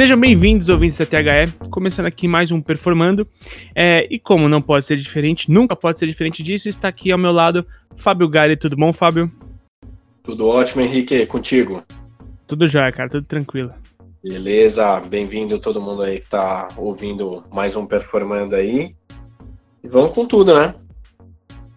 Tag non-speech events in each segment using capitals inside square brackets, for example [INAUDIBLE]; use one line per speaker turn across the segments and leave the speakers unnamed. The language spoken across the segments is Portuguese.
Sejam bem-vindos, ouvintes da THE, começando aqui mais um Performando. É, e como não pode ser diferente, nunca pode ser diferente disso, está aqui ao meu lado Fábio Gale. Tudo bom, Fábio?
Tudo ótimo, Henrique. Contigo?
Tudo já, cara, tudo tranquilo.
Beleza, bem-vindo todo mundo aí que está ouvindo mais um Performando aí. E vamos com tudo, né?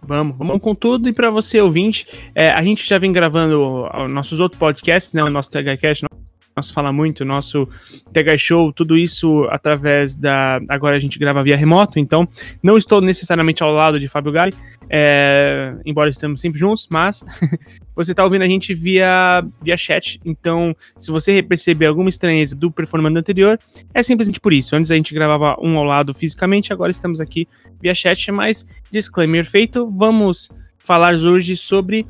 Vamos, vamos com tudo. E para você, ouvinte, é, a gente já vem gravando nossos outros podcasts, né? O nosso THCast, nosso Fala Muito, nosso TH Show, tudo isso através da. Agora a gente grava via remoto, então não estou necessariamente ao lado de Fábio Gali, é, embora estamos sempre juntos, mas [LAUGHS] você está ouvindo a gente via, via chat. Então, se você perceber alguma estranheza do performando anterior, é simplesmente por isso. Antes a gente gravava um ao lado fisicamente, agora estamos aqui via chat, mas disclaimer feito, vamos falar hoje sobre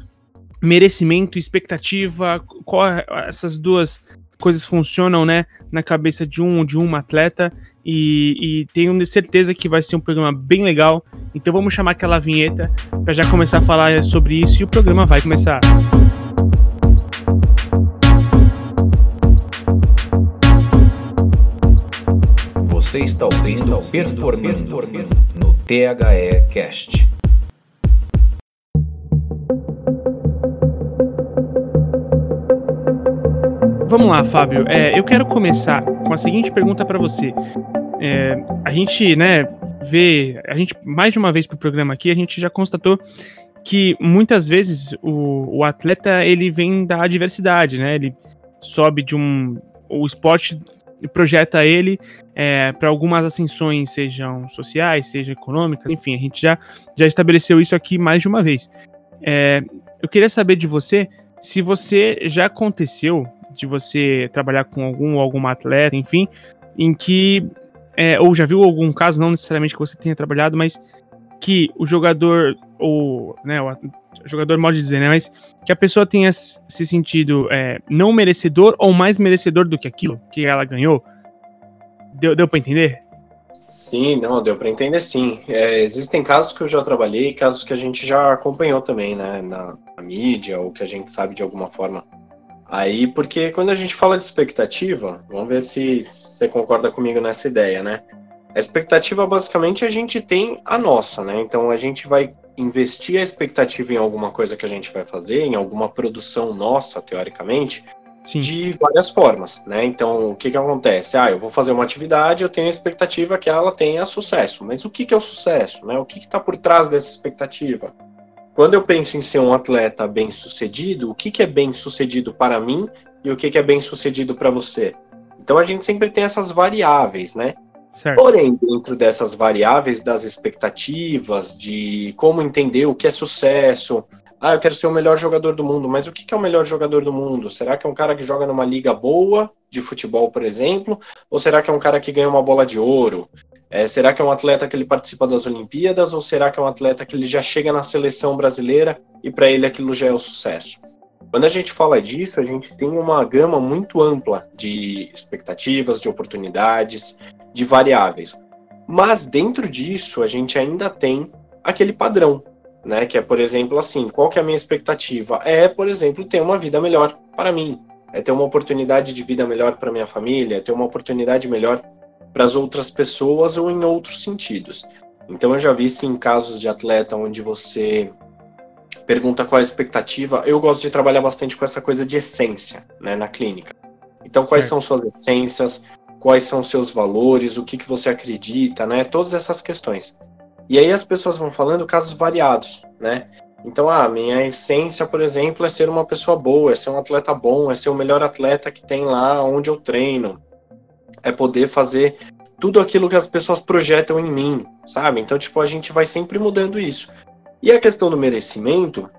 merecimento, expectativa, qual, essas duas coisas funcionam, né, na cabeça de um de uma atleta e, e, tenho certeza que vai ser um programa bem legal. Então vamos chamar aquela vinheta para já começar a falar sobre isso e o programa vai começar.
Você está ouvindo Performando no THE Cast.
Vamos lá, Fábio. É, eu quero começar com a seguinte pergunta para você. É, a gente, né, vê, a gente mais de uma vez pro programa aqui, a gente já constatou que muitas vezes o, o atleta ele vem da adversidade, né? Ele sobe de um, o esporte projeta ele é, para algumas ascensões, sejam sociais, sejam econômicas, enfim, a gente já, já estabeleceu isso aqui mais de uma vez. É, eu queria saber de você se você já aconteceu de você trabalhar com algum ou alguma atleta, enfim, em que. É, ou já viu algum caso, não necessariamente que você tenha trabalhado, mas que o jogador, ou. Né, o jogador pode dizer, né? Mas que a pessoa tenha se sentido é, não merecedor ou mais merecedor do que aquilo que ela ganhou. Deu, deu para entender?
Sim, não, deu para entender sim. É, existem casos que eu já trabalhei, casos que a gente já acompanhou também, né, na, na mídia, ou que a gente sabe de alguma forma Aí, porque quando a gente fala de expectativa, vamos ver se você concorda comigo nessa ideia, né? A expectativa, basicamente, a gente tem a nossa, né? Então, a gente vai investir a expectativa em alguma coisa que a gente vai fazer, em alguma produção nossa, teoricamente, Sim. de várias formas, né? Então, o que que acontece? Ah, eu vou fazer uma atividade, eu tenho a expectativa que ela tenha sucesso. Mas o que que é o sucesso, né? O que que está por trás dessa expectativa? Quando eu penso em ser um atleta bem sucedido, o que, que é bem sucedido para mim e o que, que é bem sucedido para você? Então a gente sempre tem essas variáveis, né? Certo. Porém, dentro dessas variáveis das expectativas, de como entender o que é sucesso, ah, eu quero ser o melhor jogador do mundo, mas o que é o melhor jogador do mundo? Será que é um cara que joga numa liga boa, de futebol, por exemplo? Ou será que é um cara que ganha uma bola de ouro? É, será que é um atleta que ele participa das Olimpíadas ou será que é um atleta que ele já chega na seleção brasileira e para ele aquilo já é o sucesso? Quando a gente fala disso, a gente tem uma gama muito ampla de expectativas, de oportunidades, de variáveis. Mas dentro disso, a gente ainda tem aquele padrão, né? Que é, por exemplo, assim, qual que é a minha expectativa? É, por exemplo, ter uma vida melhor para mim, é ter uma oportunidade de vida melhor para minha família, é ter uma oportunidade melhor para as outras pessoas ou em outros sentidos. Então eu já vi sim casos de atleta onde você pergunta qual é a expectativa. Eu gosto de trabalhar bastante com essa coisa de essência, né, na clínica. Então quais certo. são suas essências, quais são seus valores, o que, que você acredita, né, todas essas questões. E aí as pessoas vão falando casos variados, né? Então, ah, minha essência, por exemplo, é ser uma pessoa boa, é ser um atleta bom, é ser o melhor atleta que tem lá onde eu treino, é poder fazer tudo aquilo que as pessoas projetam em mim, sabe? Então, tipo, a gente vai sempre mudando isso. E a questão do merecimento,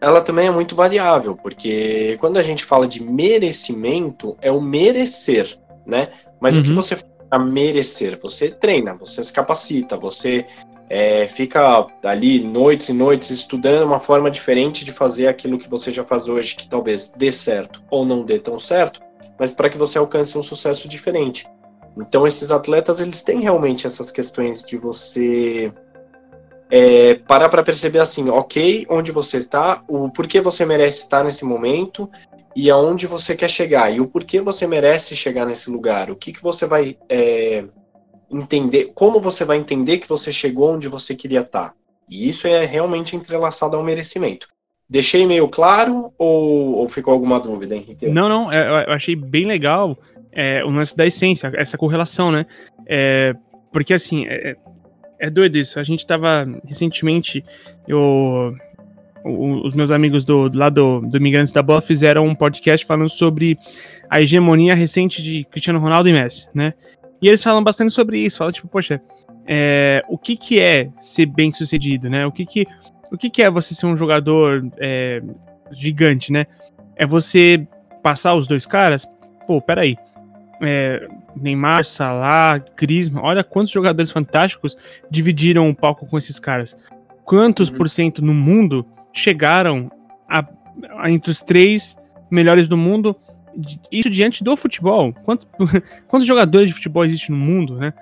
ela também é muito variável, porque quando a gente fala de merecimento, é o merecer, né? Mas uhum. o que uhum. você faz para merecer? Você treina, você se capacita, você é, fica ali noites e noites estudando uma forma diferente de fazer aquilo que você já faz hoje, que talvez dê certo ou não dê tão certo, mas para que você alcance um sucesso diferente. Então esses atletas eles têm realmente essas questões de você é, parar para perceber assim, ok, onde você está, o porquê você merece estar nesse momento e aonde você quer chegar e o porquê você merece chegar nesse lugar. O que, que você vai é, entender, como você vai entender que você chegou onde você queria estar. E isso é realmente entrelaçado ao merecimento. Deixei meio claro ou, ou ficou alguma dúvida, Henrique?
Não, não, é, eu achei bem legal é, o lance da essência, essa correlação, né? É, porque assim, é, é doido isso. A gente tava recentemente, eu os meus amigos do, lado do, do Imigrantes da Bola fizeram um podcast falando sobre a hegemonia recente de Cristiano Ronaldo e Messi, né? E eles falam bastante sobre isso, falam tipo, poxa, é, o que que é ser bem sucedido, né? O que que, o que que é você ser um jogador é, gigante, né? É você passar os dois caras? Pô, peraí. É, Neymar, Salah, Griezmann, olha quantos jogadores fantásticos dividiram o palco com esses caras. Quantos uhum. por cento no mundo chegaram a, a, entre os três melhores do mundo. Isso diante do futebol. Quantos, [LAUGHS] quantos jogadores de futebol existem no mundo, né?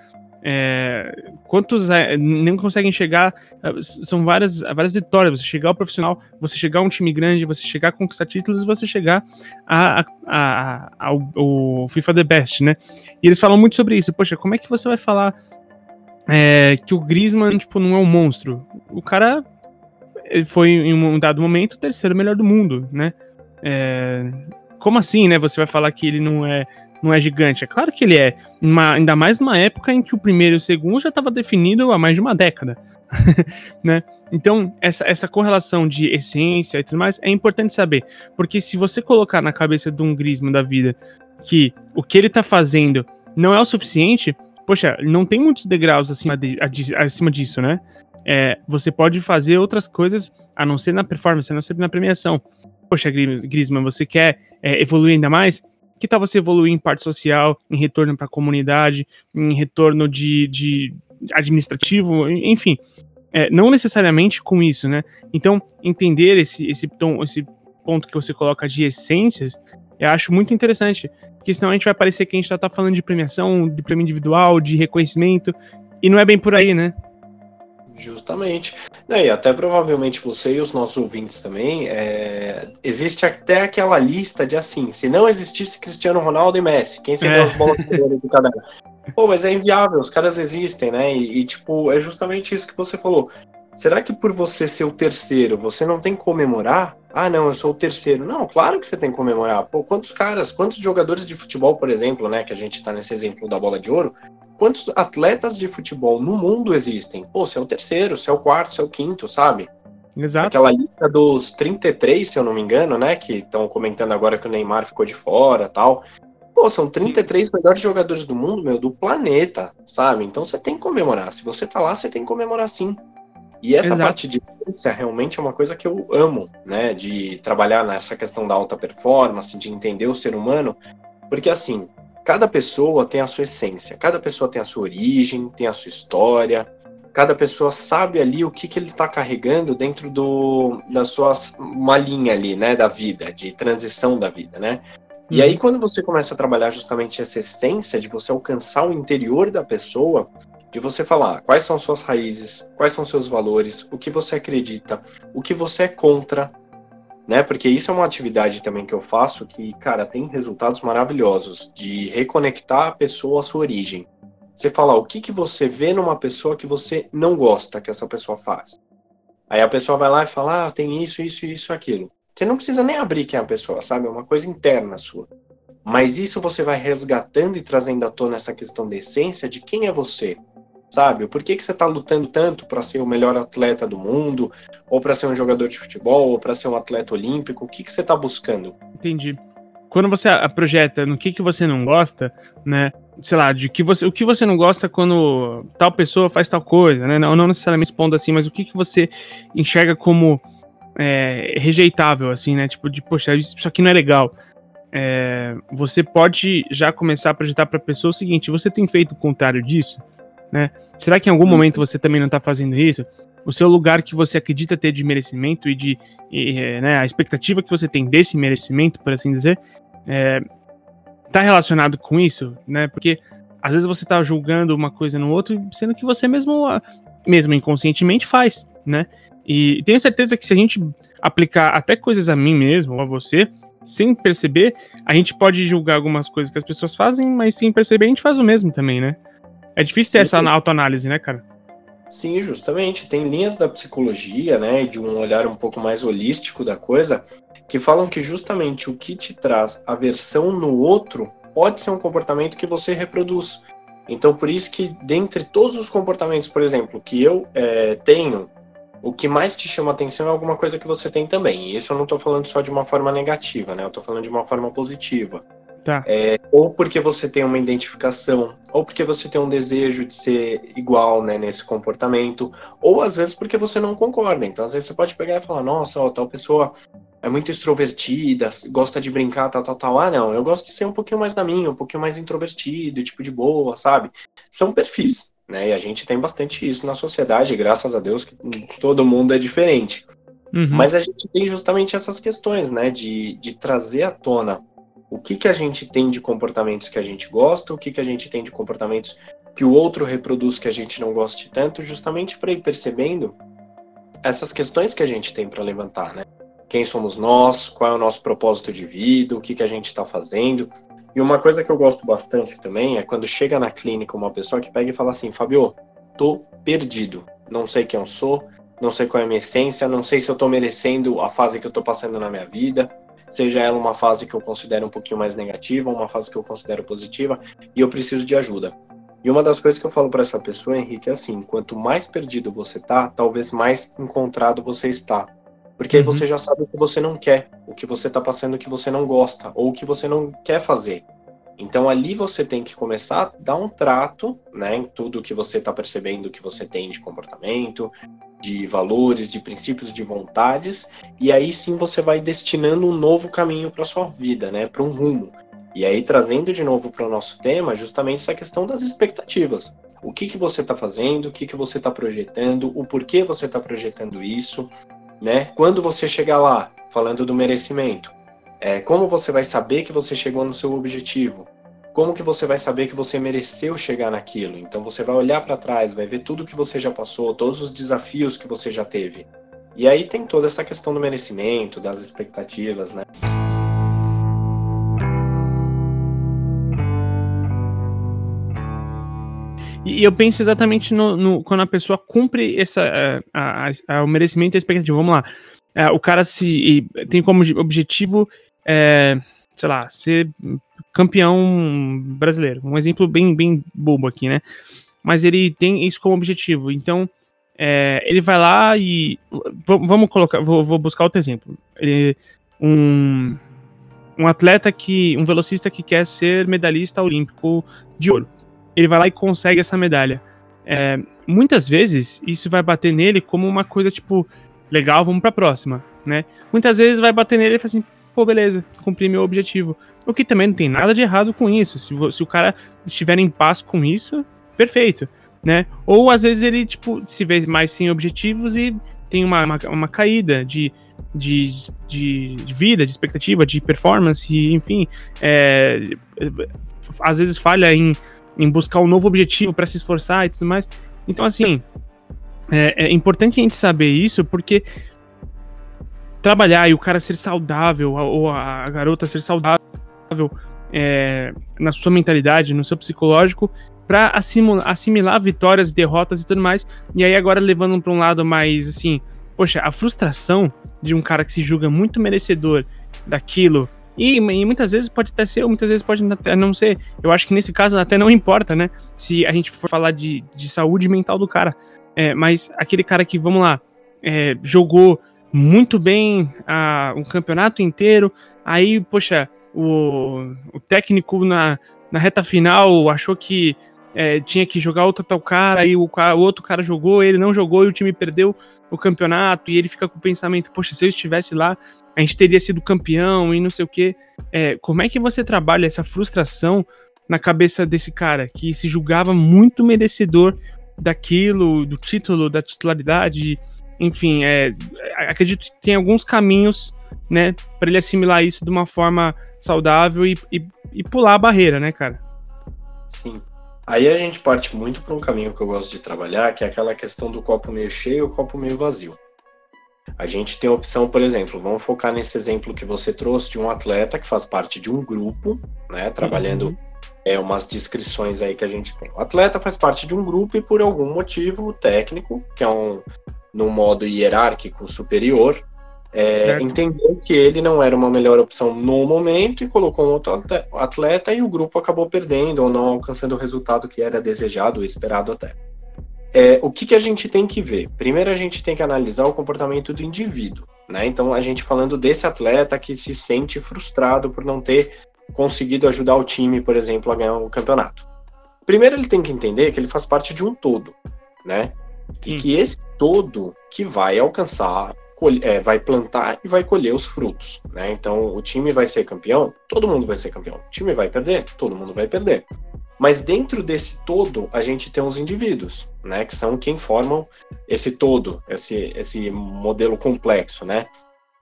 É, quantos é, nem conseguem chegar. São várias, várias vitórias. Você chegar ao profissional, você chegar a um time grande, você chegar a conquistar títulos, você chegar a, a, a, ao, ao FIFA The Best, né? E eles falam muito sobre isso. Poxa, como é que você vai falar é, que o Griezmann tipo, não é um monstro? O cara foi em um dado momento o terceiro melhor do mundo, né? É, como assim, né? Você vai falar que ele não é não é gigante? É claro que ele é, uma, ainda mais numa época em que o primeiro e o segundo já estava definido há mais de uma década, [LAUGHS] né? Então essa, essa correlação de essência e tudo mais é importante saber, porque se você colocar na cabeça de um Griezmann da vida que o que ele tá fazendo não é o suficiente, poxa, não tem muitos degraus acima, de, acima disso, né? é, você pode fazer outras coisas a não ser na performance, a não ser na premiação. Poxa, Griezmann, você quer é, evoluir ainda mais? Que tal você evoluir em parte social, em retorno para a comunidade, em retorno de, de administrativo, enfim. É, não necessariamente com isso, né? Então, entender esse, esse, tom, esse ponto que você coloca de essências, eu acho muito interessante. Porque senão a gente vai parecer que a gente já tá falando de premiação, de prêmio individual, de reconhecimento, e não é bem por aí, né?
Justamente. E até provavelmente você e os nossos ouvintes também, é... existe até aquela lista de assim, se não existisse Cristiano Ronaldo e Messi, quem seria é. os bolas de cada Pô, mas é inviável, os caras existem, né? E, e, tipo, é justamente isso que você falou. Será que por você ser o terceiro, você não tem que comemorar? Ah, não, eu sou o terceiro. Não, claro que você tem que comemorar. Pô, quantos caras, quantos jogadores de futebol, por exemplo, né, que a gente tá nesse exemplo da bola de ouro, quantos atletas de futebol no mundo existem? Pô, você é o terceiro, você é o quarto, você é o quinto, sabe?
Exato.
Aquela lista dos 33, se eu não me engano, né? Que estão comentando agora que o Neymar ficou de fora tal. Pô, são 33 Sim. melhores jogadores do mundo, meu, do planeta, sabe? Então você tem que comemorar. Se você tá lá, você tem que comemorar sim. E essa Exato. parte de ciência realmente é uma coisa que eu amo, né? De trabalhar nessa questão da alta performance, de entender o ser humano. Porque assim, cada pessoa tem a sua essência, cada pessoa tem a sua origem, tem a sua história, cada pessoa sabe ali o que, que ele está carregando dentro do, da sua uma linha ali, né, da vida, de transição da vida, né? E uhum. aí quando você começa a trabalhar justamente essa essência de você alcançar o interior da pessoa, de você falar quais são suas raízes, quais são seus valores, o que você acredita, o que você é contra, né? Porque isso é uma atividade também que eu faço que, cara, tem resultados maravilhosos de reconectar a pessoa à sua origem. Você falar o que, que você vê numa pessoa que você não gosta que essa pessoa faz. Aí a pessoa vai lá e fala, ah, tem isso, isso, isso, aquilo. Você não precisa nem abrir quem é a pessoa, sabe? É uma coisa interna sua. Mas isso você vai resgatando e trazendo à tona essa questão da essência de quem é você sabe? Por que, que você está lutando tanto para ser o melhor atleta do mundo, ou para ser um jogador de futebol, ou para ser um atleta olímpico? O que, que você está buscando?
Entendi. Quando você projeta no que, que você não gosta, né? Sei lá, de que você, o que você não gosta quando tal pessoa faz tal coisa, né? Não, não necessariamente expondo assim, mas o que, que você enxerga como é, rejeitável, assim, né? Tipo, de, poxa, isso aqui não é legal. É, você pode já começar a projetar para a pessoa o seguinte: você tem feito o contrário disso? Né? Será que em algum uhum. momento você também não está fazendo isso? O seu lugar que você acredita ter de merecimento e de e, é, né, a expectativa que você tem desse merecimento, por assim dizer, é, tá relacionado com isso, né? Porque às vezes você está julgando uma coisa no outro, sendo que você mesmo, mesmo inconscientemente faz, né? E tenho certeza que se a gente aplicar até coisas a mim mesmo ou a você, sem perceber, a gente pode julgar algumas coisas que as pessoas fazem, mas sem perceber a gente faz o mesmo também, né? É difícil ter essa autoanálise, né, cara?
Sim, justamente. Tem linhas da psicologia, né, de um olhar um pouco mais holístico da coisa, que falam que justamente o que te traz aversão no outro pode ser um comportamento que você reproduz. Então, por isso que, dentre todos os comportamentos, por exemplo, que eu é, tenho, o que mais te chama atenção é alguma coisa que você tem também. E isso eu não estou falando só de uma forma negativa, né? Eu estou falando de uma forma positiva.
Tá.
É, ou porque você tem uma identificação, ou porque você tem um desejo de ser igual né, nesse comportamento, ou às vezes porque você não concorda. Então, às vezes você pode pegar e falar: nossa, ó, tal pessoa é muito extrovertida, gosta de brincar, tal, tal, tal. Ah, não, eu gosto de ser um pouquinho mais da minha, um pouquinho mais introvertido, tipo de boa, sabe? São perfis, né? E a gente tem bastante isso na sociedade, graças a Deus que todo mundo é diferente. Uhum. Mas a gente tem justamente essas questões, né? De, de trazer à tona o que, que a gente tem de comportamentos que a gente gosta, o que, que a gente tem de comportamentos que o outro reproduz que a gente não goste tanto, justamente para ir percebendo essas questões que a gente tem para levantar, né? Quem somos nós, qual é o nosso propósito de vida, o que, que a gente está fazendo. E uma coisa que eu gosto bastante também é quando chega na clínica uma pessoa que pega e fala assim: Fabio, tô perdido, não sei quem eu sou, não sei qual é a minha essência, não sei se eu tô merecendo a fase que eu tô passando na minha vida, seja ela uma fase que eu considero um pouquinho mais negativa, uma fase que eu considero positiva, e eu preciso de ajuda. E uma das coisas que eu falo para essa pessoa, Henrique, é assim: quanto mais perdido você tá, talvez mais encontrado você está. Porque uhum. aí você já sabe o que você não quer, o que você tá passando, o que você não gosta, ou o que você não quer fazer. Então ali você tem que começar a dar um trato, né, em tudo que você está percebendo que você tem de comportamento, de valores, de princípios, de vontades, e aí sim você vai destinando um novo caminho para sua vida, né, para um rumo. E aí trazendo de novo para o nosso tema, justamente essa questão das expectativas. O que que você está fazendo, o que que você está projetando, o porquê você está projetando isso, né? Quando você chegar lá, falando do merecimento, é, como você vai saber que você chegou no seu objetivo? Como que você vai saber que você mereceu chegar naquilo? Então você vai olhar para trás, vai ver tudo que você já passou, todos os desafios que você já teve. E aí tem toda essa questão do merecimento, das expectativas, né?
E eu penso exatamente no, no quando a pessoa cumpre essa, é, a, a, a, o merecimento e a expectativa. Vamos lá. É, o cara se tem como objetivo, é, sei lá, ser campeão brasileiro. Um exemplo bem, bem bobo aqui, né? Mas ele tem isso como objetivo. Então, é, ele vai lá e. Vamos colocar. Vou, vou buscar outro exemplo. Ele, um, um atleta que. Um velocista que quer ser medalhista olímpico de ouro. Ele vai lá e consegue essa medalha. É, muitas vezes isso vai bater nele como uma coisa tipo, legal, vamos pra próxima, né? Muitas vezes vai bater nele e fala assim, pô, beleza, cumpri meu objetivo. O que também não tem nada de errado com isso. Se, se o cara estiver em paz com isso, perfeito, né? Ou às vezes ele, tipo, se vê mais sem objetivos e tem uma, uma, uma caída de, de, de, vida, de expectativa, de performance, enfim. É, às vezes falha em, em buscar um novo objetivo para se esforçar e tudo mais. Então, assim, é, é importante a gente saber isso porque trabalhar e o cara ser saudável, ou a garota ser saudável é, na sua mentalidade, no seu psicológico, para assimilar vitórias, derrotas e tudo mais. E aí, agora levando para um lado mais assim, poxa, a frustração de um cara que se julga muito merecedor daquilo. E, e, muitas vezes pode até ser, ou muitas vezes pode até não ser. Eu acho que nesse caso até não importa, né? Se a gente for falar de, de saúde mental do cara. É, mas aquele cara que, vamos lá, é, jogou muito bem a, um campeonato inteiro, aí, poxa, o, o técnico na, na reta final achou que é, tinha que jogar outro tal cara, aí o, o, outro cara jogou, ele não jogou e o time perdeu o campeonato, e ele fica com o pensamento, poxa, se eu estivesse lá, a gente teria sido campeão e não sei o que. É, como é que você trabalha essa frustração na cabeça desse cara que se julgava muito merecedor daquilo, do título, da titularidade, enfim, é, acredito que tem alguns caminhos, né, para ele assimilar isso de uma forma saudável e, e, e pular a barreira, né, cara?
Sim. Aí a gente parte muito para um caminho que eu gosto de trabalhar, que é aquela questão do copo meio cheio e o copo meio vazio. A gente tem a opção, por exemplo, vamos focar nesse exemplo que você trouxe de um atleta que faz parte de um grupo, né, trabalhando uhum. é umas descrições aí que a gente tem. O atleta faz parte de um grupo e por algum motivo técnico, que é um no modo hierárquico superior, é, entendeu que ele não era uma melhor opção no momento e colocou um outro atleta e o grupo acabou perdendo ou não alcançando o resultado que era desejado, esperado até. É, o que, que a gente tem que ver? Primeiro, a gente tem que analisar o comportamento do indivíduo. Né? Então, a gente falando desse atleta que se sente frustrado por não ter conseguido ajudar o time, por exemplo, a ganhar um campeonato. Primeiro, ele tem que entender que ele faz parte de um todo, né? Sim. E que esse todo que vai alcançar, é, vai plantar e vai colher os frutos, né? Então, o time vai ser campeão, todo mundo vai ser campeão. O time vai perder, todo mundo vai perder. Mas dentro desse todo, a gente tem os indivíduos, né? Que são quem formam esse todo, esse, esse modelo complexo, né?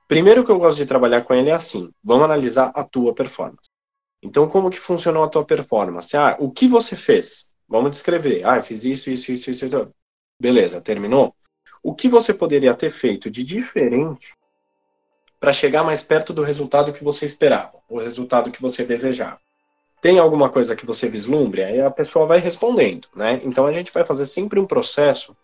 Primeiro que eu gosto de trabalhar com ele é assim: vamos analisar a tua performance. Então, como que funcionou a tua performance? Ah, o que você fez? Vamos descrever. Ah, eu fiz isso, isso, isso, isso, isso. Beleza, terminou? O que você poderia ter feito de diferente para chegar mais perto do resultado que você esperava, o resultado que você desejava? tem alguma coisa que você vislumbre? Aí a pessoa vai respondendo, né? Então a gente vai fazer sempre um processo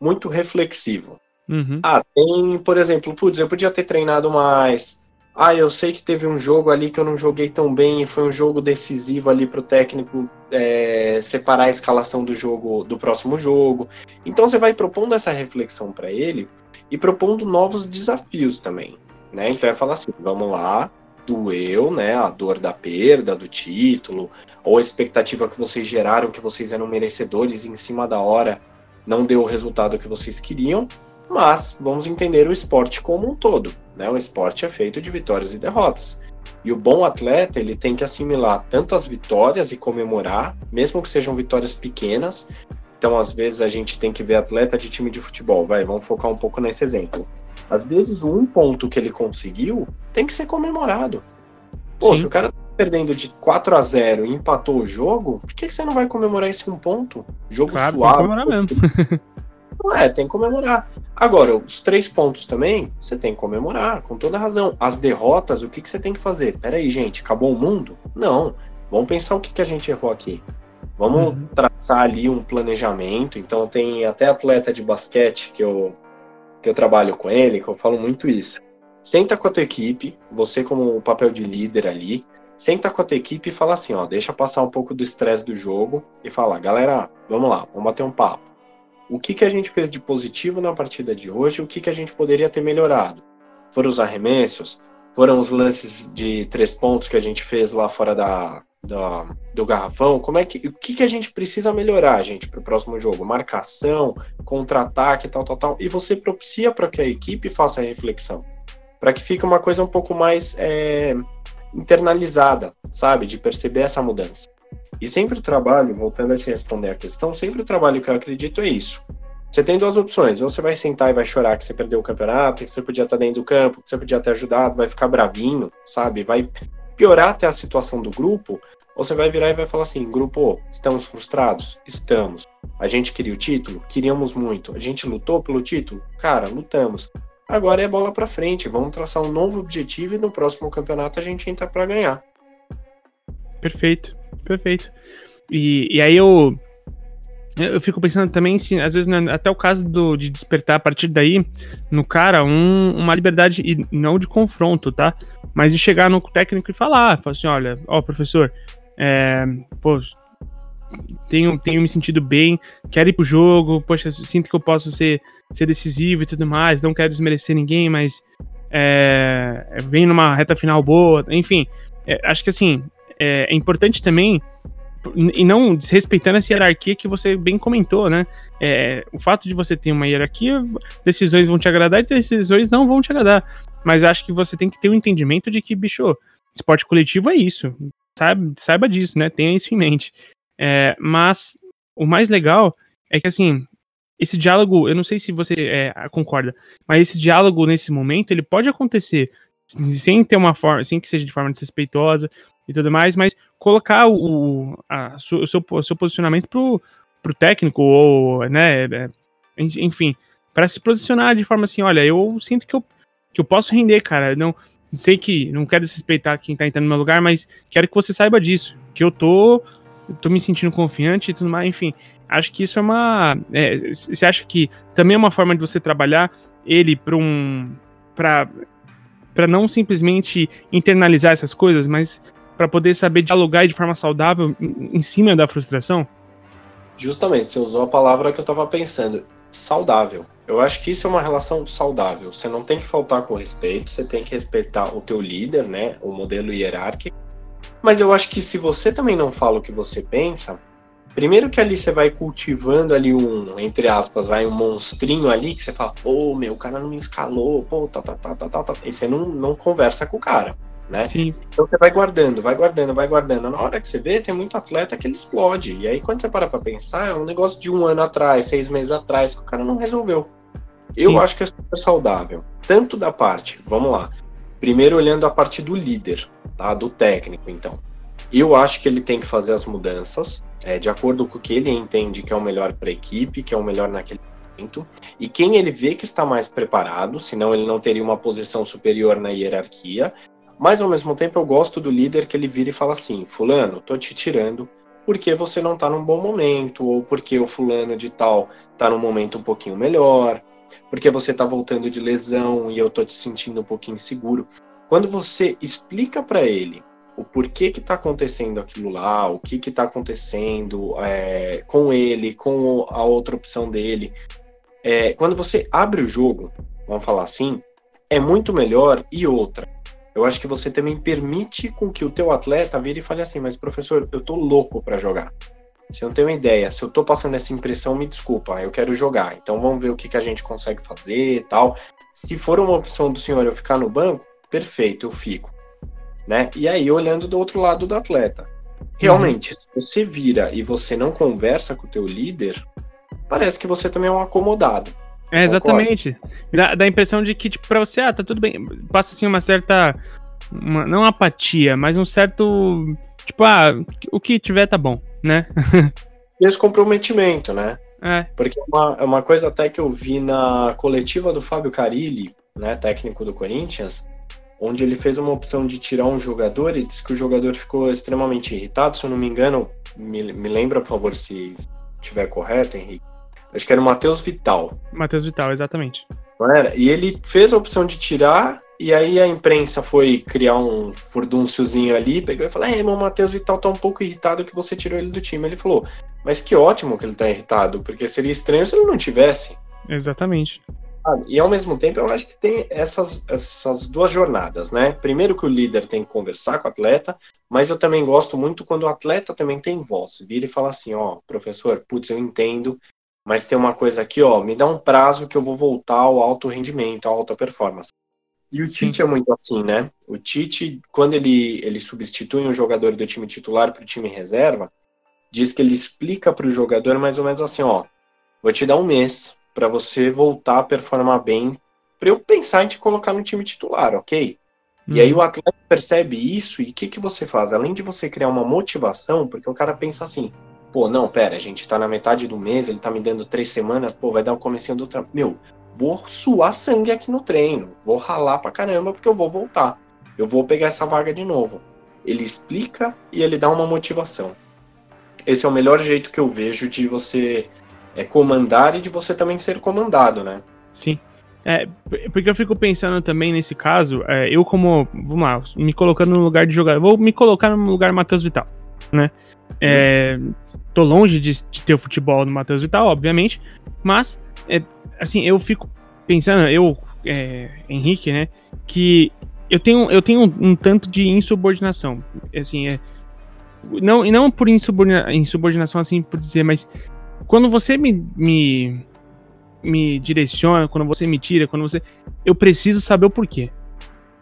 muito reflexivo. Uhum. Ah, tem, por exemplo, putz, eu podia ter treinado mais. Ah, eu sei que teve um jogo ali que eu não joguei tão bem e foi um jogo decisivo ali para o técnico é, separar a escalação do jogo do próximo jogo. Então você vai propondo essa reflexão para ele e propondo novos desafios também, né? Então é falar assim, vamos lá, doeu, né? A dor da perda do título, ou a expectativa que vocês geraram que vocês eram merecedores em cima da hora não deu o resultado que vocês queriam, mas vamos entender o esporte como um todo, né? O esporte é feito de vitórias e derrotas. E o bom atleta, ele tem que assimilar tanto as vitórias e comemorar, mesmo que sejam vitórias pequenas. Então, às vezes, a gente tem que ver atleta de time de futebol, vai, vamos focar um pouco nesse exemplo. Às vezes, um ponto que ele conseguiu tem que ser comemorado. Pô, Sim. se o cara tá perdendo de 4 a 0 e empatou o jogo, por que, que você não vai comemorar esse um ponto? Jogo claro, suave. Tem que comemorar mesmo. É, tem que comemorar. Agora, os três pontos também, você tem que comemorar, com toda razão. As derrotas, o que, que você tem que fazer? Peraí, gente, acabou o mundo? Não. Vamos pensar o que, que a gente errou aqui. Vamos uhum. traçar ali um planejamento. Então, tem até atleta de basquete que eu que eu trabalho com ele, que eu falo muito isso. Senta com a tua equipe, você como o papel de líder ali, senta com a tua equipe e fala assim, ó, deixa passar um pouco do estresse do jogo e fala, galera, vamos lá, vamos bater um papo. O que, que a gente fez de positivo na partida de hoje? O que, que a gente poderia ter melhorado? Foram os arremessos? Foram os lances de três pontos que a gente fez lá fora da, do, do garrafão, como é que o que, que a gente precisa melhorar, gente, para o próximo jogo? Marcação, contra-ataque, tal, tal, tal. E você propicia para que a equipe faça a reflexão, para que fique uma coisa um pouco mais é, internalizada, sabe, de perceber essa mudança. E sempre o trabalho, voltando a te responder a questão, sempre o trabalho que eu acredito é isso. Você tem duas opções. Ou você vai sentar e vai chorar que você perdeu o campeonato, que você podia estar dentro do campo, que você podia ter ajudado, vai ficar bravinho, sabe? Vai piorar até a situação do grupo, ou você vai virar e vai falar assim: grupo, estamos frustrados? Estamos. A gente queria o título? Queríamos muito. A gente lutou pelo título? Cara, lutamos. Agora é bola para frente, vamos traçar um novo objetivo e no próximo campeonato a gente entra para ganhar.
Perfeito, perfeito. E, e aí eu eu fico pensando também, se, às vezes, né, até o caso do, de despertar a partir daí, no cara, um, uma liberdade, e não de confronto, tá? Mas de chegar no técnico e falar, falar assim, olha, ó, professor, é, pô, tenho, tenho me sentido bem, quero ir pro jogo, poxa, sinto que eu posso ser, ser decisivo e tudo mais, não quero desmerecer ninguém, mas é, vem numa reta final boa, enfim, é, acho que assim, é, é importante também e não desrespeitando essa hierarquia que você bem comentou, né? É, o fato de você ter uma hierarquia, decisões vão te agradar e decisões não vão te agradar. Mas acho que você tem que ter o um entendimento de que, bicho, esporte coletivo é isso. Saiba, disso, né? Tenha isso em mente. É, mas o mais legal é que, assim, esse diálogo, eu não sei se você é, concorda, mas esse diálogo nesse momento, ele pode acontecer sem ter uma forma, sem que seja de forma desrespeitosa e tudo mais, mas colocar o, a, o, seu, o seu posicionamento pro, pro técnico, ou, né, é, enfim, para se posicionar de forma assim, olha, eu sinto que eu, que eu posso render, cara. Não sei que não quero desrespeitar quem tá entrando no meu lugar, mas quero que você saiba disso, que eu tô tô me sentindo confiante e tudo mais, enfim. Acho que isso é uma. É, você acha que também é uma forma de você trabalhar ele para um. para não simplesmente internalizar essas coisas, mas para poder saber dialogar de forma saudável em, cima da frustração?
Justamente, você usou a palavra que eu estava pensando, saudável. Eu acho que isso é uma relação saudável. Você não tem que faltar com respeito, você tem que respeitar o teu líder, né, o modelo hierárquico. Mas eu acho que se você também não fala o que você pensa, primeiro que ali você vai cultivando ali um, entre aspas, vai um monstrinho ali que você fala, pô, meu, o cara não me escalou, pô, tá, tá, tá, tá, tá, tá. E você não, não conversa com o cara né?
Sim.
Então você vai guardando, vai guardando, vai guardando. Na hora que você vê, tem muito atleta que ele explode. E aí, quando você para pra pensar, é um negócio de um ano atrás, seis meses atrás, que o cara não resolveu. Sim. Eu acho que é super saudável. Tanto da parte, vamos lá. Primeiro olhando a parte do líder, tá? Do técnico, então. Eu acho que ele tem que fazer as mudanças é, de acordo com o que ele entende que é o melhor para a equipe, que é o melhor naquele momento. E quem ele vê que está mais preparado, senão ele não teria uma posição superior na hierarquia, mas ao mesmo tempo eu gosto do líder que ele vira e fala assim: Fulano, tô te tirando porque você não tá num bom momento, ou porque o fulano de tal tá num momento um pouquinho melhor, porque você tá voltando de lesão e eu tô te sentindo um pouquinho inseguro. Quando você explica para ele o porquê que tá acontecendo aquilo lá, o que que tá acontecendo é, com ele, com a outra opção dele, é, quando você abre o jogo, vamos falar assim, é muito melhor e outra eu acho que você também permite com que o teu atleta vire e fale assim, mas professor, eu tô louco para jogar. Você não tem uma ideia. Se eu tô passando essa impressão, me desculpa, eu quero jogar. Então vamos ver o que, que a gente consegue fazer e tal. Se for uma opção do senhor eu ficar no banco, perfeito, eu fico. Né? E aí, olhando do outro lado do atleta. Realmente, uhum. se você vira e você não conversa com o teu líder, parece que você também é um acomodado.
É, exatamente. Dá, dá a impressão de que, tipo, pra você, ah, tá tudo bem. Passa assim uma certa. Uma, não apatia, mas um certo. Tipo, ah, o que tiver tá bom, né? [LAUGHS]
Descomprometimento, né?
É.
Porque é uma, é uma coisa até que eu vi na coletiva do Fábio Carilli, né, técnico do Corinthians, onde ele fez uma opção de tirar um jogador e disse que o jogador ficou extremamente irritado. Se eu não me engano, me, me lembra, por favor, se estiver correto, Henrique. Acho que era o Matheus Vital.
Matheus Vital, exatamente.
Não era? E ele fez a opção de tirar, e aí a imprensa foi criar um furdúnciozinho ali, pegou e falou: É, meu Matheus Vital tá um pouco irritado que você tirou ele do time. Ele falou: Mas que ótimo que ele tá irritado, porque seria estranho se ele não tivesse.
Exatamente.
E ao mesmo tempo, eu acho que tem essas, essas duas jornadas, né? Primeiro que o líder tem que conversar com o atleta, mas eu também gosto muito quando o atleta também tem voz. Vira e fala assim, ó, professor, putz, eu entendo, mas tem uma coisa aqui, ó, me dá um prazo que eu vou voltar ao alto rendimento, à alta performance. E o Tite é muito assim, né? O Tite, quando ele, ele substitui um jogador do time titular para o time reserva, diz que ele explica para o jogador mais ou menos assim, ó, vou te dar um mês para você voltar a performar bem, para eu pensar em te colocar no time titular, ok? Uhum. E aí o atleta percebe isso e o que, que você faz? Além de você criar uma motivação, porque o cara pensa assim, pô, não, pera, a gente tá na metade do mês, ele tá me dando três semanas, pô, vai dar o comecinho do trampo. Meu, vou suar sangue aqui no treino, vou ralar pra caramba porque eu vou voltar. Eu vou pegar essa vaga de novo. Ele explica e ele dá uma motivação. Esse é o melhor jeito que eu vejo de você é, comandar e de você também ser comandado, né?
Sim. É, porque eu fico pensando também nesse caso, é, eu como, vamos lá, me colocando no lugar de jogador, vou me colocar no lugar Matheus Vital, né? É, tô longe de, de, ter o futebol do Matheus Vital, obviamente, mas, é, assim, eu fico pensando, eu, é, Henrique, né, que eu tenho, eu tenho um, um tanto de insubordinação, assim, é, não, e não por insubordina, insubordinação, assim, por dizer, mas quando você me, me, me direciona, quando você me tira, quando você, eu preciso saber o porquê,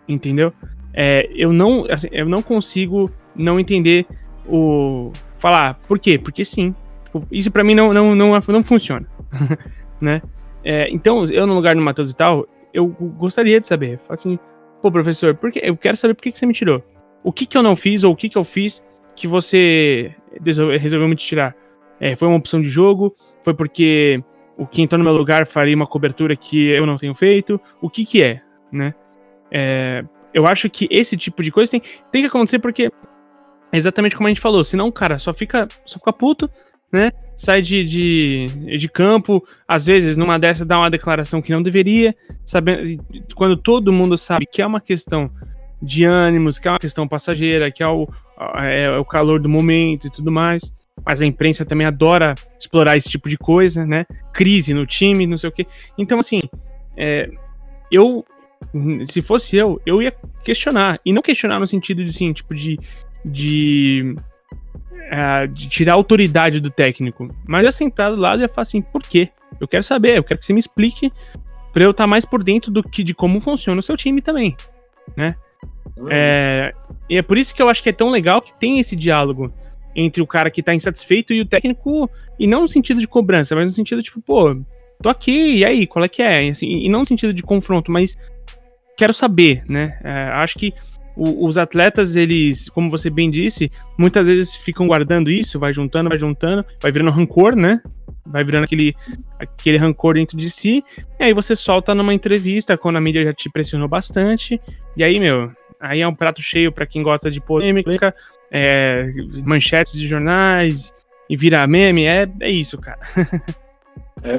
entendeu? É, eu não, assim, eu não consigo não entender o falar por quê? Porque sim. Tipo, isso para mim não, não, não, não funciona, [LAUGHS] né? É, então, eu no lugar do Matheus e tal, eu gostaria de saber. Assim, pô, professor, por que, eu quero saber por que, que você me tirou. O que que eu não fiz ou o que que eu fiz que você resolveu me tirar? É, foi uma opção de jogo? Foi porque o quem tá no meu lugar faria uma cobertura que eu não tenho feito, o que que é, né? É, eu acho que esse tipo de coisa tem, tem que acontecer porque exatamente como a gente falou, senão o cara só fica, só fica puto, né? Sai de, de, de campo, às vezes numa dessa dá uma declaração que não deveria, sabendo, quando todo mundo sabe que é uma questão de ânimos, que é uma questão passageira, que é o, é, é o calor do momento e tudo mais. Mas a imprensa também adora explorar esse tipo de coisa, né? Crise no time, não sei o quê. Então, assim, é, eu, se fosse eu, eu ia questionar. E não questionar no sentido de, assim, tipo, de, de uh, de tirar a autoridade do técnico. Mas eu sentar do lado e ia falar assim, por quê? Eu quero saber, eu quero que você me explique para eu estar tá mais por dentro do que de como funciona o seu time também, né? Uhum. É, e é por isso que eu acho que é tão legal que tem esse diálogo entre o cara que tá insatisfeito e o técnico, e não no sentido de cobrança, mas no sentido tipo, pô, tô aqui, e aí, qual é que é? E, assim, e não no sentido de confronto, mas quero saber, né? É, acho que o, os atletas, eles, como você bem disse, muitas vezes ficam guardando isso, vai juntando, vai juntando, vai virando rancor, né? Vai virando aquele, aquele rancor dentro de si. E aí você solta numa entrevista quando a mídia já te pressionou bastante. E aí, meu, aí é um prato cheio para quem gosta de polêmica, é, manchetes de jornais e virar meme. É, é isso, cara. [LAUGHS]
é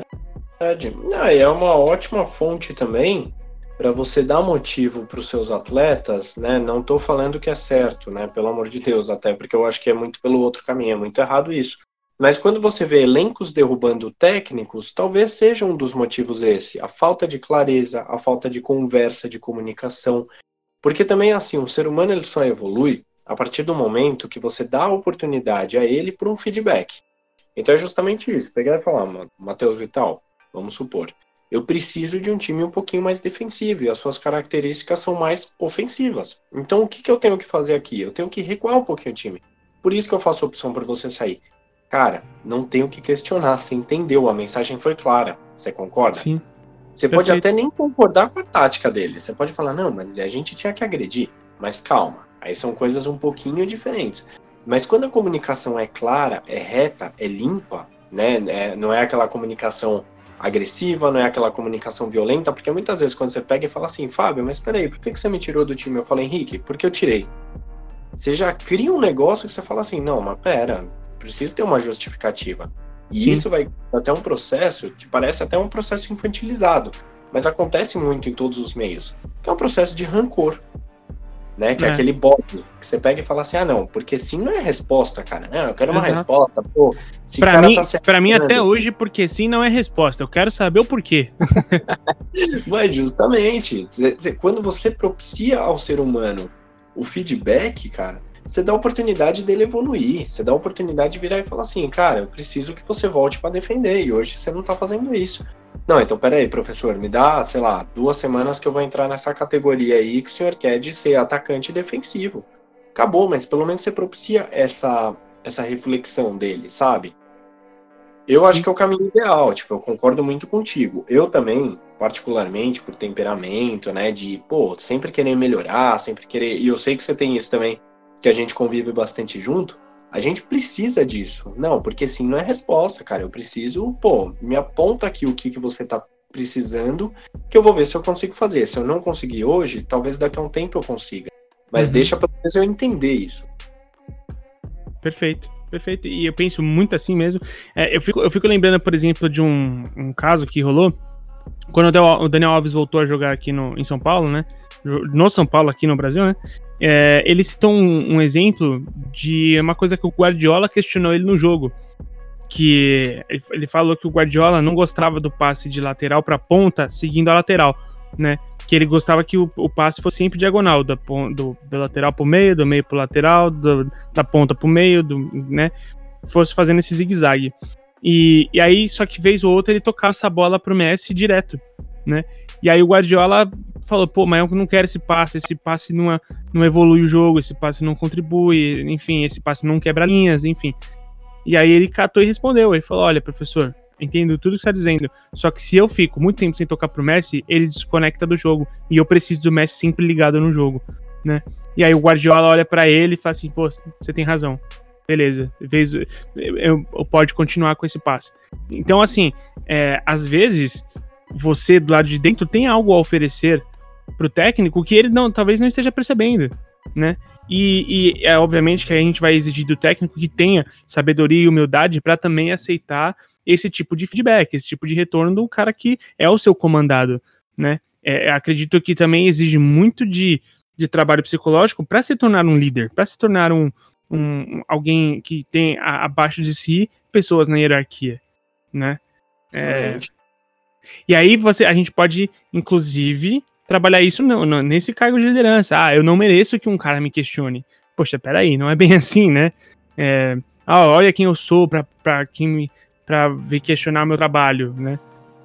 verdade. Não, é uma ótima fonte também para você dar motivo para os seus atletas, né? Não estou falando que é certo, né? Pelo amor de Deus, até porque eu acho que é muito pelo outro caminho, é muito errado isso. Mas quando você vê elencos derrubando técnicos, talvez seja um dos motivos esse, a falta de clareza, a falta de conversa, de comunicação. Porque também assim, o ser humano ele só evolui a partir do momento que você dá a oportunidade a ele por um feedback. Então é justamente isso, pegar e falar, Matheus Vital, vamos supor, eu preciso de um time um pouquinho mais defensivo e as suas características são mais ofensivas. Então o que, que eu tenho que fazer aqui? Eu tenho que recuar um pouquinho o time. Por isso que eu faço a opção por você sair. Cara, não tenho que questionar, você entendeu, a mensagem foi clara. Você concorda?
Sim.
Você Perfeito. pode até nem concordar com a tática dele. Você pode falar, não, mas a gente tinha que agredir. Mas calma, aí são coisas um pouquinho diferentes. Mas quando a comunicação é clara, é reta, é limpa, né? É, não é aquela comunicação agressiva, não é aquela comunicação violenta, porque muitas vezes quando você pega e fala assim, Fábio, mas peraí, por que você me tirou do time? Eu falo, Henrique, porque eu tirei. Você já cria um negócio que você fala assim, não, mas pera, precisa ter uma justificativa. E Sim. isso vai até um processo que parece até um processo infantilizado, mas acontece muito em todos os meios, que é um processo de rancor né? Que é, é aquele bot que você pega e fala assim, ah, não, porque sim não é resposta, cara. Não, eu quero uma Exato. resposta, pô.
Se pra mim, tá pra mim até hoje, porque sim não é resposta. Eu quero saber o porquê. [LAUGHS]
Mas justamente, quando você propicia ao ser humano o feedback, cara, você dá a oportunidade dele evoluir, você dá a oportunidade de virar e falar assim, cara, eu preciso que você volte para defender, e hoje você não tá fazendo isso. Não, então peraí, professor, me dá, sei lá, duas semanas que eu vou entrar nessa categoria aí que o senhor quer de ser atacante defensivo. Acabou, mas pelo menos você propicia essa, essa reflexão dele, sabe? Eu Sim. acho que é o caminho ideal, tipo, eu concordo muito contigo. Eu também, particularmente, por temperamento, né, de, pô, sempre querer melhorar, sempre querer. E eu sei que você tem isso também, que a gente convive bastante junto. A gente precisa disso. Não, porque sim não é resposta, cara. Eu preciso, pô, me aponta aqui o que, que você tá precisando, que eu vou ver se eu consigo fazer. Se eu não conseguir hoje, talvez daqui a um tempo eu consiga. Mas uhum. deixa pelo menos eu entender isso.
Perfeito, perfeito. E eu penso muito assim mesmo. É, eu, fico, eu fico lembrando, por exemplo, de um, um caso que rolou quando o Daniel Alves voltou a jogar aqui no, em São Paulo, né? No São Paulo, aqui no Brasil, né? É, ele citou um, um, exemplo de uma coisa que o Guardiola questionou ele no jogo. Que ele, falou que o Guardiola não gostava do passe de lateral para ponta seguindo a lateral, né? Que ele gostava que o, o passe fosse sempre diagonal, da, do, do lateral pro meio, do meio pro lateral, do, da ponta pro meio, do, né? Fosse fazendo esse zigue-zague. E, e aí, só que vez ou outra, ele tocava essa bola pro Messi direto, né? E aí o Guardiola falou, pô, mas eu não quero esse passe, esse passe não, é, não evolui o jogo, esse passe não contribui, enfim, esse passe não quebra linhas, enfim. E aí ele catou e respondeu, ele falou, olha, professor, entendo tudo que você está dizendo, só que se eu fico muito tempo sem tocar pro Messi, ele desconecta do jogo, e eu preciso do Messi sempre ligado no jogo, né? E aí o Guardiola olha para ele e fala assim, pô, você tem razão. beleza, vez, eu, eu pode continuar com esse passe. Então, assim, é, às vezes você do lado de dentro tem algo a oferecer pro técnico que ele não, talvez não esteja percebendo, né? E, e é obviamente que a gente vai exigir do técnico que tenha sabedoria e humildade para também aceitar esse tipo de feedback, esse tipo de retorno do cara que é o seu comandado, né? É, acredito que também exige muito de, de trabalho psicológico para se tornar um líder, para se tornar um, um alguém que tem a, abaixo de si pessoas na hierarquia, né? É, e aí você, a gente pode, inclusive, trabalhar isso no, nesse cargo de liderança. Ah, eu não mereço que um cara me questione. Poxa, peraí, não é bem [LAUGHS] assim, né? É, ah, olha quem eu sou para pra, quem me, pra vir questionar meu trabalho, né?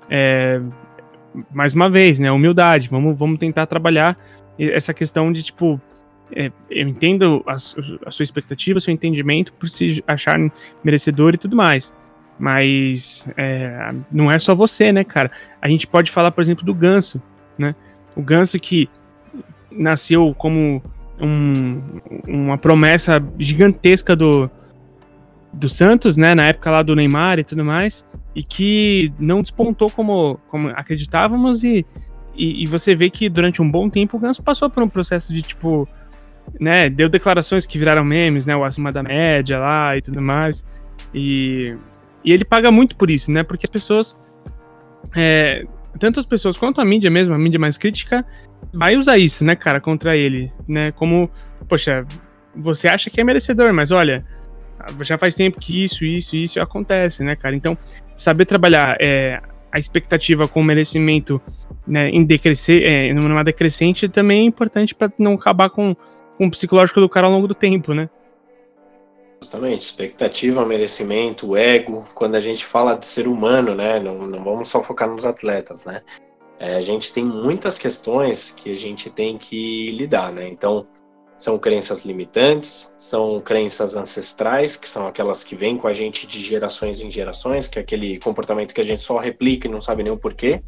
É, mais uma vez, né? Humildade. Vamos, vamos tentar trabalhar essa questão de, tipo, é, eu entendo a, a, sua expectativa, seu entendimento por se achar merecedor e tudo mais. Mas é, não é só você, né, cara? A gente pode falar, por exemplo, do Ganso, né? O Ganso que nasceu como um, uma promessa gigantesca do, do Santos, né? Na época lá do Neymar e tudo mais, e que não despontou como, como acreditávamos, e, e, e você vê que durante um bom tempo o Ganso passou por um processo de tipo. Né, deu declarações que viraram memes, né? O acima da média lá e tudo mais. E, e ele paga muito por isso, né? Porque as pessoas. É, tanto as pessoas quanto a mídia mesmo, a mídia mais crítica, vai usar isso, né, cara, contra ele, né? Como, poxa, você acha que é merecedor, mas olha, já faz tempo que isso, isso, isso acontece, né, cara? Então, saber trabalhar é, a expectativa com o merecimento né, em decrescer, é, numa decrescente também é importante para não acabar com, com o psicológico do cara ao longo do tempo, né?
Justamente, expectativa, merecimento, ego. Quando a gente fala de ser humano, né? Não, não vamos só focar nos atletas, né? É, a gente tem muitas questões que a gente tem que lidar, né? Então, são crenças limitantes, são crenças ancestrais, que são aquelas que vêm com a gente de gerações em gerações, que é aquele comportamento que a gente só replica e não sabe nem o porquê,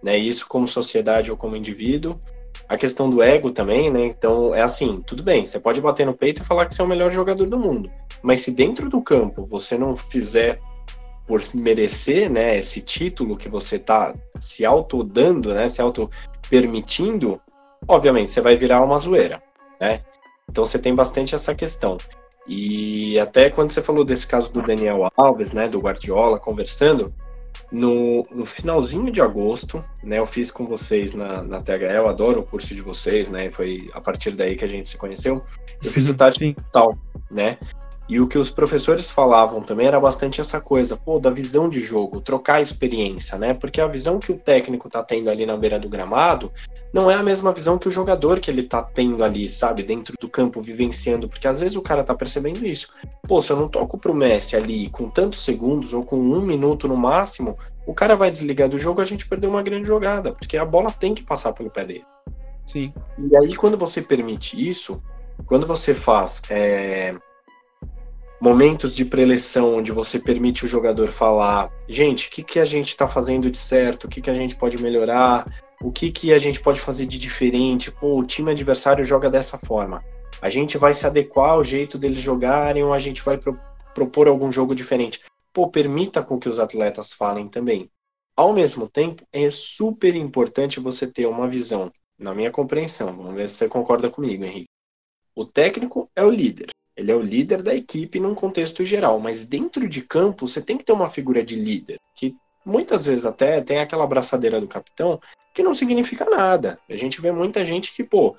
né? Isso como sociedade ou como indivíduo. A questão do ego também, né? Então, é assim, tudo bem, você pode bater no peito e falar que você é o melhor jogador do mundo. Mas se dentro do campo você não fizer por merecer, né, esse título que você tá se auto dando, né, se auto permitindo, obviamente você vai virar uma zoeira, né? Então você tem bastante essa questão. E até quando você falou desse caso do Daniel Alves, né, do Guardiola, conversando, no, no finalzinho de agosto, né, eu fiz com vocês na, na THL, eu adoro o curso de vocês, né, foi a partir daí que a gente se conheceu, eu fiz o Tati Tal, né, e o que os professores falavam também era bastante essa coisa, pô, da visão de jogo, trocar a experiência, né? Porque a visão que o técnico tá tendo ali na beira do gramado não é a mesma visão que o jogador que ele tá tendo ali, sabe, dentro do campo, vivenciando, porque às vezes o cara tá percebendo isso. Pô, se eu não toco pro Messi ali com tantos segundos ou com um minuto no máximo, o cara vai desligar do jogo, a gente perdeu uma grande jogada, porque a bola tem que passar pelo pé dele.
Sim.
E aí, quando você permite isso, quando você faz. É momentos de preleção onde você permite o jogador falar, gente, o que, que a gente está fazendo de certo, o que, que a gente pode melhorar, o que, que a gente pode fazer de diferente, pô, o time adversário joga dessa forma. A gente vai se adequar ao jeito deles jogarem ou a gente vai pro, propor algum jogo diferente. Pô, permita com que os atletas falem também. Ao mesmo tempo, é super importante você ter uma visão, na minha compreensão, vamos ver se você concorda comigo, Henrique. O técnico é o líder. Ele é o líder da equipe num contexto geral, mas dentro de campo você tem que ter uma figura de líder, que muitas vezes até tem aquela abraçadeira do capitão, que não significa nada. A gente vê muita gente que, pô,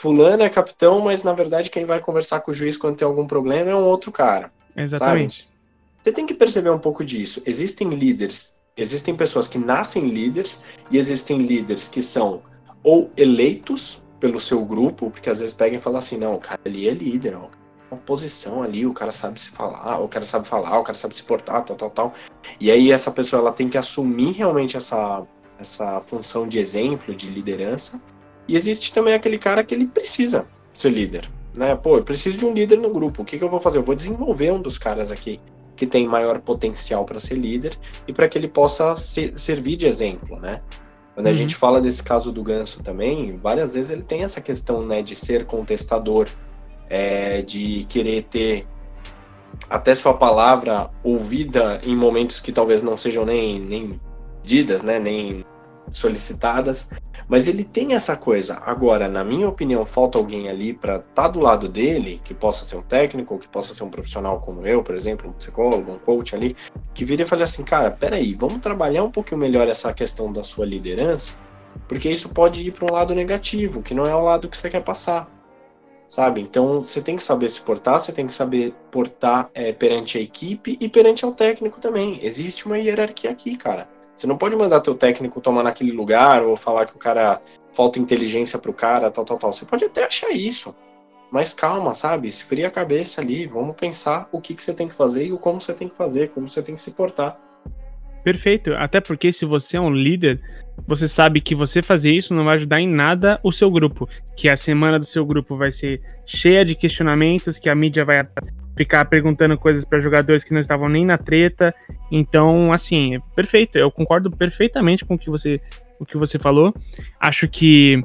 fulano é capitão, mas na verdade quem vai conversar com o juiz quando tem algum problema é um outro cara.
Exatamente. Sabe?
Você tem que perceber um pouco disso. Existem líderes, existem pessoas que nascem líderes e existem líderes que são ou eleitos pelo seu grupo, porque às vezes pegam e falam assim, não, o cara ali é líder, ó, uma posição ali, o cara sabe se falar, o cara sabe falar, o cara sabe se portar, tal, tal, tal. E aí essa pessoa ela tem que assumir realmente essa, essa função de exemplo, de liderança. E existe também aquele cara que ele precisa ser líder, né? Pô, eu preciso de um líder no grupo. O que, que eu vou fazer? Eu vou desenvolver um dos caras aqui que tem maior potencial para ser líder e para que ele possa ser, servir de exemplo, né? Quando a uhum. gente fala desse caso do Ganso também, várias vezes ele tem essa questão, né, de ser contestador, é, de querer ter até sua palavra ouvida em momentos que talvez não sejam nem, nem pedidas, né? Nem solicitadas. Mas ele tem essa coisa. Agora, na minha opinião, falta alguém ali para estar tá do lado dele, que possa ser um técnico, que possa ser um profissional como eu, por exemplo, um psicólogo, um coach ali, que vire e fale assim, cara, peraí, vamos trabalhar um pouquinho melhor essa questão da sua liderança, porque isso pode ir para um lado negativo, que não é o lado que você quer passar sabe? Então você tem que saber se portar, você tem que saber portar é, perante a equipe e perante ao técnico também. Existe uma hierarquia aqui, cara. Você não pode mandar teu técnico tomar naquele lugar ou falar que o cara falta inteligência pro cara, tal, tal, tal. Você pode até achar isso. Mas calma, sabe? Esfria a cabeça ali, vamos pensar o que, que você tem que fazer e como você tem que fazer, como você tem que se portar.
Perfeito. Até porque se você é um líder, você sabe que você fazer isso não vai ajudar em nada o seu grupo. Que a semana do seu grupo vai ser cheia de questionamentos, que a mídia vai ficar perguntando coisas para jogadores que não estavam nem na treta. Então, assim, é perfeito. Eu concordo perfeitamente com o que você, o que você falou. Acho que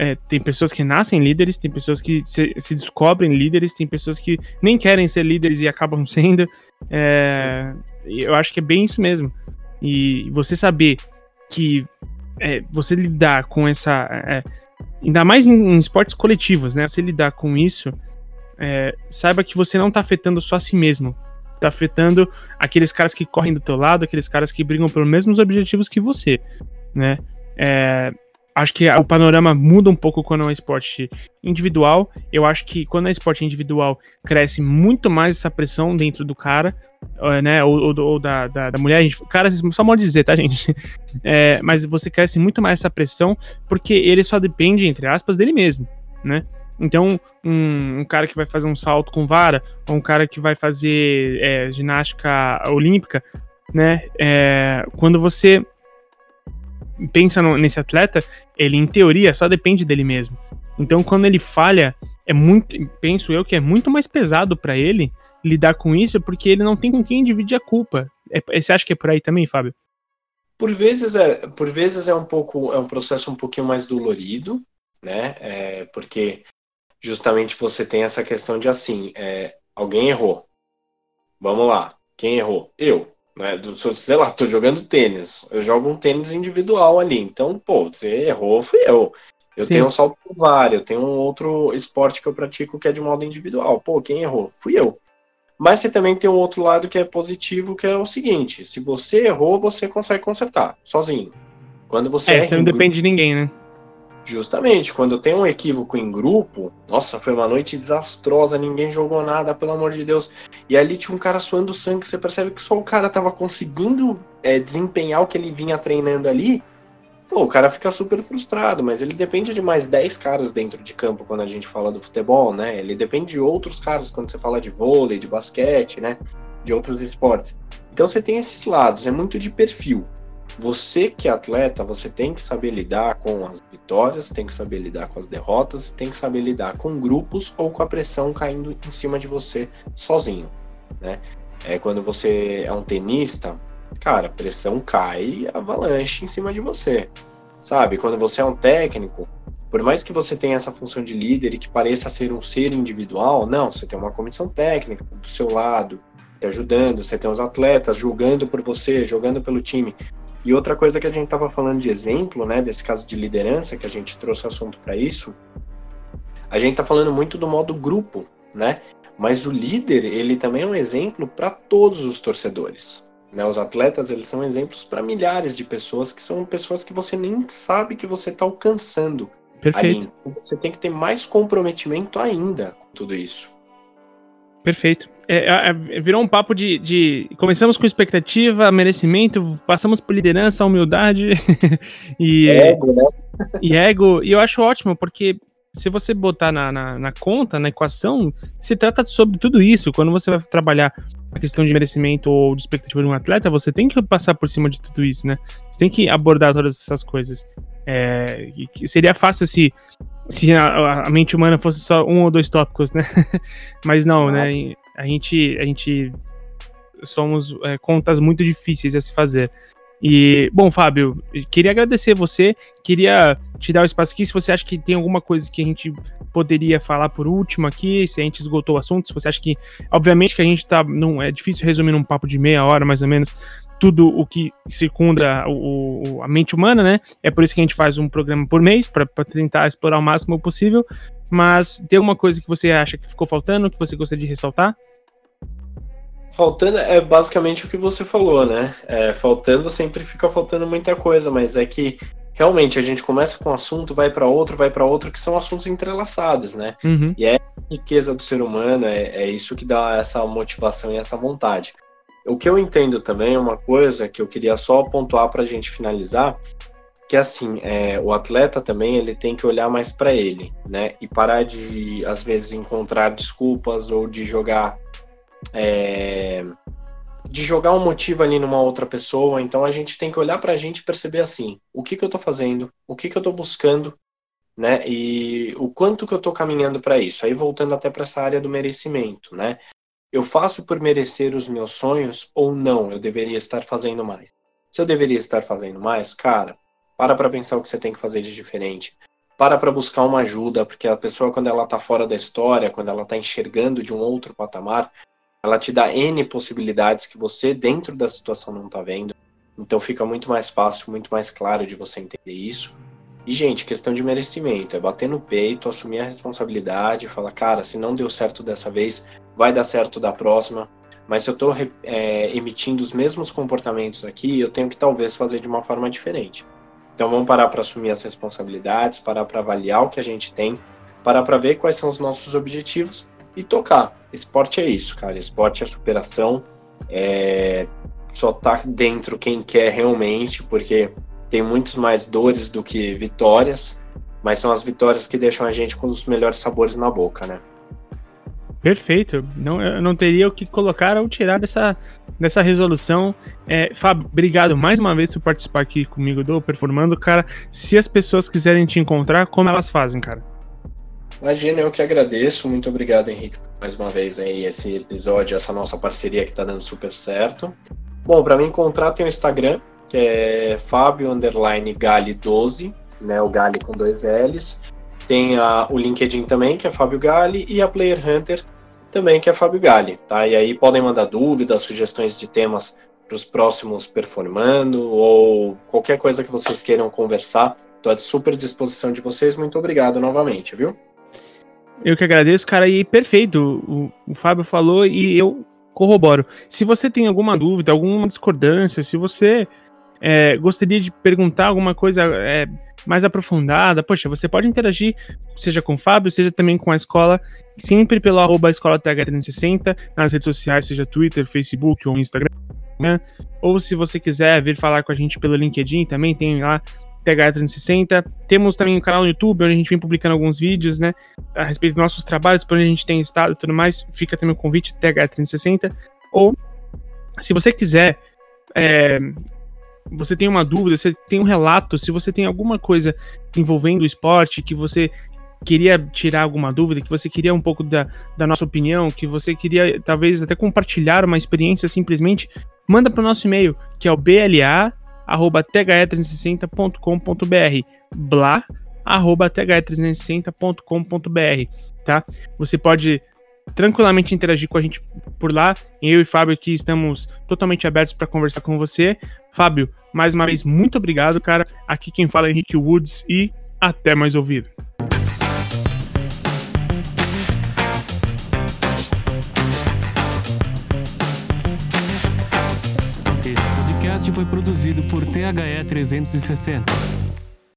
é, tem pessoas que nascem líderes, tem pessoas que se, se, descobrem líderes, tem pessoas que nem querem ser líderes e acabam [LAUGHS] sendo. É, eu acho que é bem isso mesmo. E você saber que é, você lidar com essa. É, ainda mais em, em, esportes coletivos, né? Você lidar com isso, é, saiba que você não tá afetando só a si mesmo. Tá afetando aqueles caras que correm do teu lado, aqueles caras que brigam pelos mesmos objetivos que você, né? É, acho que o panorama muda um pouco quando é um esporte individual. Eu acho que quando é esporte individual, cresce muito mais essa pressão dentro do cara, né? Ou, ou, ou da, da, da, mulher. Cara, só modo de dizer, tá, gente? [LAUGHS] É, mas você cresce muito mais essa pressão porque ele só depende, entre aspas, dele mesmo, né? Então, um, um, cara que vai fazer um salto com vara, ou um cara que vai fazer é, ginástica olímpica, né? É, quando você pensa no, nesse atleta, ele em teoria só depende dele mesmo. Então quando ele falha, é muito, penso eu que é muito mais pesado para ele lidar com isso, porque ele não tem com quem dividir a culpa. É, você acha que é por aí também, Fábio?
Por vezes é, por vezes é um pouco, é um processo um pouquinho mais dolorido, né? É, porque justamente você tem essa questão de assim, é, alguém errou. Vamos lá, quem errou? Eu. Né? Sei lá, tô jogando tênis. Eu jogo um tênis individual ali. Então, pô, você errou, fui eu. Eu Sim. tenho um salto com eu tenho um outro esporte que eu pratico que é de modo individual. Pô, quem errou? Fui eu. Mas você também tem um outro lado que é positivo, que é o seguinte: se você errou, você consegue consertar, sozinho. Quando você
é, você não depende de ninguém, né?
Justamente, quando tem um equívoco em grupo, nossa, foi uma noite desastrosa, ninguém jogou nada, pelo amor de Deus. E ali tinha um cara suando sangue, você percebe que só o cara tava conseguindo é, desempenhar o que ele vinha treinando ali. Pô, o cara fica super frustrado, mas ele depende de mais 10 caras dentro de campo quando a gente fala do futebol, né? Ele depende de outros caras quando você fala de vôlei, de basquete, né? De outros esportes. Então você tem esses lados, é muito de perfil. Você que é atleta, você tem que saber lidar com as vitórias, tem que saber lidar com as derrotas, tem que saber lidar com grupos ou com a pressão caindo em cima de você sozinho, né? É quando você é um tenista, cara, pressão cai avalanche em cima de você. Sabe? Quando você é um técnico, por mais que você tenha essa função de líder e que pareça ser um ser individual, não, você tem uma comissão técnica do seu lado, te ajudando, você tem os atletas julgando por você, jogando pelo time. E outra coisa que a gente estava falando de exemplo, né, desse caso de liderança, que a gente trouxe assunto para isso, a gente está falando muito do modo grupo, né? Mas o líder, ele também é um exemplo para todos os torcedores. Né? Os atletas, eles são exemplos para milhares de pessoas que são pessoas que você nem sabe que você está alcançando.
Perfeito.
Ali. Você tem que ter mais comprometimento ainda com tudo isso.
Perfeito. É, é, é, virou um papo de, de, Começamos com expectativa, merecimento, passamos por liderança, humildade [LAUGHS] e. Ego, né? e ego. E eu acho ótimo, porque se você botar na, na, na, conta, na equação, se trata sobre tudo isso. Quando você vai trabalhar a questão de merecimento ou de expectativa de um atleta, você tem que passar por cima de tudo isso, né? Você tem que abordar todas essas coisas. É, seria fácil se se a, a, mente humana fosse só um ou dois tópicos, né? [LAUGHS] Mas não, ah. né? A gente, a gente somos é, contas muito difíceis a se fazer. E, bom, Fábio, queria agradecer você, queria te dar o espaço aqui, se você acha que tem alguma coisa que a gente poderia falar por último aqui, se a gente esgotou o assunto, se você acha que, obviamente que a gente tá, não, é difícil resumir num papo de meia hora, mais ou menos, tudo o que circunda o, o, a mente humana, né? É por isso que a gente faz um programa por mês, para tentar explorar o máximo possível. Mas tem alguma coisa que você acha que ficou faltando, que você gostaria de ressaltar?
Faltando é basicamente o que você falou, né? É, faltando sempre fica faltando muita coisa, mas é que realmente a gente começa com um assunto, vai para outro, vai para outro, que são assuntos entrelaçados, né? Uhum. E é a riqueza do ser humano, é, é isso que dá essa motivação e essa vontade. O que eu entendo também é uma coisa que eu queria só pontuar para a gente finalizar, que assim, é, o atleta também ele tem que olhar mais para ele, né? E parar de às vezes encontrar desculpas ou de jogar é, de jogar um motivo ali numa outra pessoa. Então a gente tem que olhar para a gente e perceber assim, o que que eu estou fazendo, o que que eu estou buscando, né? E o quanto que eu estou caminhando para isso. Aí voltando até para essa área do merecimento, né? Eu faço por merecer os meus sonhos ou não? Eu deveria estar fazendo mais. Se eu deveria estar fazendo mais, cara, para para pensar o que você tem que fazer de diferente. Para para buscar uma ajuda, porque a pessoa quando ela tá fora da história, quando ela tá enxergando de um outro patamar, ela te dá N possibilidades que você dentro da situação não tá vendo. Então fica muito mais fácil, muito mais claro de você entender isso. E, gente, questão de merecimento, é bater no peito, assumir a responsabilidade, falar, cara, se não deu certo dessa vez, vai dar certo da próxima. Mas se eu estou é, emitindo os mesmos comportamentos aqui, eu tenho que talvez fazer de uma forma diferente. Então vamos parar para assumir as responsabilidades, parar para avaliar o que a gente tem, parar para ver quais são os nossos objetivos e tocar. Esporte é isso, cara. Esporte é superação. É... Só tá dentro quem quer realmente, porque tem muitos mais dores do que vitórias, mas são as vitórias que deixam a gente com os melhores sabores na boca, né?
Perfeito. Não, eu não teria o que colocar ou tirar dessa, dessa resolução. É, Fábio, obrigado mais uma vez por participar aqui comigo do Performando. Cara, se as pessoas quiserem te encontrar, como elas fazem, cara?
Imagina, eu que agradeço. Muito obrigado, Henrique, mais uma vez aí esse episódio, essa nossa parceria que tá dando super certo. Bom, para me encontrar tem o Instagram, que é Fábio Underline Gali 12, né? O Gali com dois L's. Tem a, o LinkedIn também, que é Fábio Gali, e a Player Hunter também, que é Fábio Gali, tá? E aí podem mandar dúvidas, sugestões de temas para os próximos performando ou qualquer coisa que vocês queiram conversar. Estou à super disposição de vocês. Muito obrigado novamente, viu?
Eu que agradeço, cara, e perfeito. O, o Fábio falou e eu corroboro. Se você tem alguma dúvida, alguma discordância, se você é, gostaria de perguntar alguma coisa é, mais aprofundada, poxa, você pode interagir, seja com o Fábio, seja também com a escola, sempre pelo arroba escola TH360, nas redes sociais, seja Twitter, Facebook ou Instagram. Né? Ou se você quiser vir falar com a gente pelo LinkedIn, também tem lá TH360. Temos também um canal no YouTube, onde a gente vem publicando alguns vídeos, né? A respeito dos nossos trabalhos, por onde a gente tem estado e tudo mais. Fica também o convite TH360. Ou, se você quiser é, você tem uma dúvida, você tem um relato, se você tem alguma coisa envolvendo o esporte que você queria tirar alguma dúvida, que você queria um pouco da, da nossa opinião, que você queria talvez até compartilhar uma experiência simplesmente, manda para o nosso e-mail, que é o bla@the360.com.br, bla@the360.com.br, tá? Você pode tranquilamente interagir com a gente por lá. Eu e Fábio aqui estamos totalmente abertos para conversar com você. Fábio, mais uma vez, muito obrigado, cara. Aqui quem fala é Henrique Woods e até mais ouvir.
Esse podcast foi produzido por THE 360.